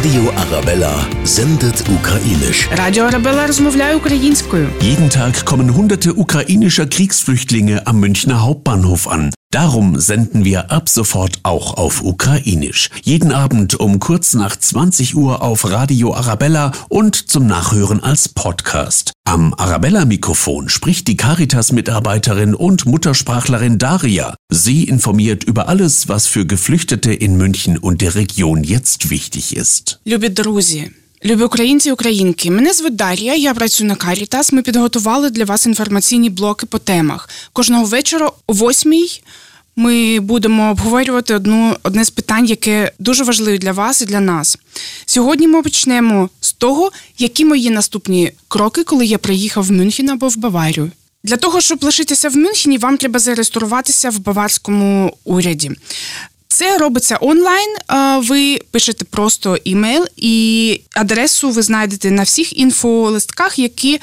Radio Arabella sendet ukrainisch. Радіо Арабела розмовляє українською. Jeden Tag kommen hunderte ukrainischer Kriegsflüchtlinge am Münchner Hauptbahnhof an. Darum senden wir ab sofort auch auf Ukrainisch. Jeden Abend um kurz nach 20 Uhr auf Radio Arabella und zum Nachhören als Podcast. Am Arabella-Mikrofon spricht die Caritas-Mitarbeiterin und Muttersprachlerin Daria. Sie informiert über alles, was für Geflüchtete in München und der Region jetzt wichtig ist. Любі друзі, любі українці і українки. Мене звуть Дар'я, я працюю на Caritas. Ми підготували для вас інформаційні блоки по темах. Кожного вечора о восьмій ми будемо обговорювати одну одне з питань, яке дуже важливе для вас і для нас. Сьогодні ми почнемо з того, які мої наступні кроки, коли я приїхав в Мюнхен або в Баварію. Для того, щоб лишитися в Мюнхені, вам треба зареєструватися в баварському уряді. Це робиться онлайн. Ви пишете просто імейл, і адресу ви знайдете на всіх інфолистках, які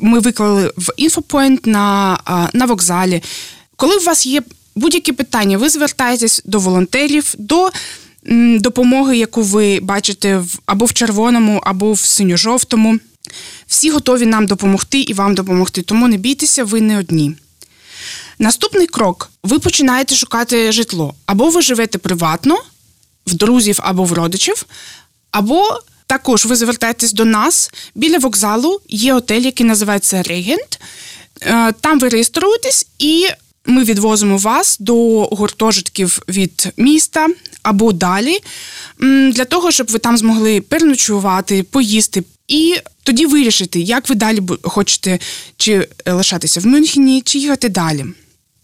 ми виклали в інфопоінт на, на вокзалі. Коли у вас є будь-які питання, ви звертаєтесь до волонтерів, до допомоги, яку ви бачите або в червоному, або в синьо-жовтому. Всі готові нам допомогти і вам допомогти, тому не бійтеся, ви не одні. Наступний крок: ви починаєте шукати житло. Або ви живете приватно, в друзів або в родичів, або також ви звертаєтесь до нас. Біля вокзалу є отель, який називається Регент. Е, Там ви реєструєтесь і. Ми відвозимо вас до гуртожитків від міста або далі, для того, щоб ви там змогли переночувати, поїсти, і тоді вирішити, як ви далі хочете чи лишатися в Мюнхені, чи їхати далі.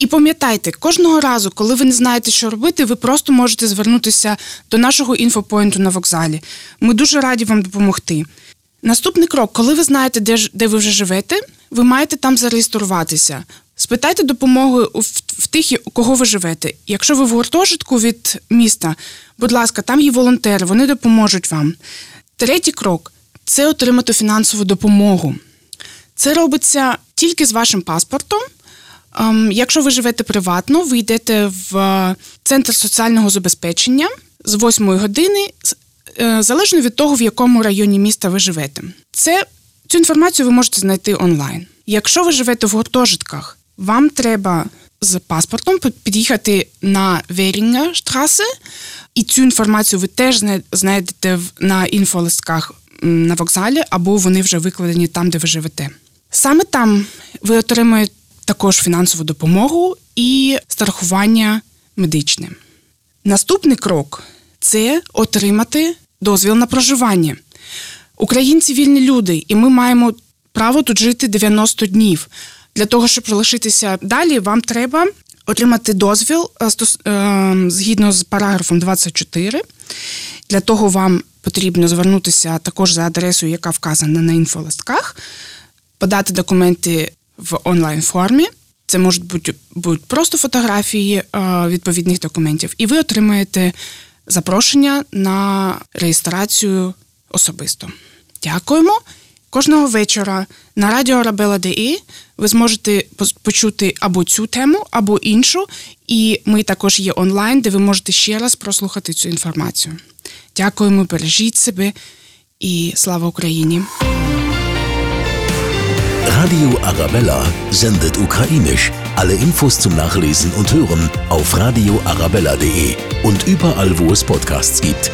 І пам'ятайте, кожного разу, коли ви не знаєте, що робити, ви просто можете звернутися до нашого інфопоінту на вокзалі. Ми дуже раді вам допомогти. Наступний крок, коли ви знаєте, де, де ви вже живете, ви маєте там зареєструватися. Спитайте допомоги в тих, у кого ви живете. Якщо ви в гуртожитку від міста, будь ласка, там є волонтери, вони допоможуть вам. Третій крок це отримати фінансову допомогу. Це робиться тільки з вашим паспортом. Ем, Якщо ви живете приватно, ви йдете в е, центр соціального забезпечення з 8 години, е, залежно від того, в якому районі міста ви живете. Це цю інформацію ви можете знайти онлайн. Якщо ви живете в гуртожитках, вам треба з паспортом під'їхати на Верінга штрасе, і цю інформацію ви теж знайдете на інфолистках на вокзалі, або вони вже викладені там, де ви живете. Саме там ви отримаєте також фінансову допомогу і страхування медичне. Наступний крок це отримати дозвіл на проживання. Українці вільні люди, і ми маємо право тут жити 90 днів. Для того, щоб залишитися далі, вам треба отримати дозвіл е, е, згідно з параграфом 24. Для того вам потрібно звернутися також за адресою, яка вказана на інфолистках, подати документи в онлайн формі. Це можуть бути, бути просто фотографії е, відповідних документів, і ви отримаєте запрошення на реєстрацію особисто. Дякуємо. Кожного вечора на радіо Арабела ДІ ви зможете почути або цю тему, або іншу. І ми також є онлайн, де ви можете ще раз прослухати цю інформацію. Дякуємо, бережіть себе і слава Україні! Radio Arabella sendet ukrainisch. Alle Infos zum Nachlesen und Hören auf radioarabella.de und überall, wo es Podcasts gibt.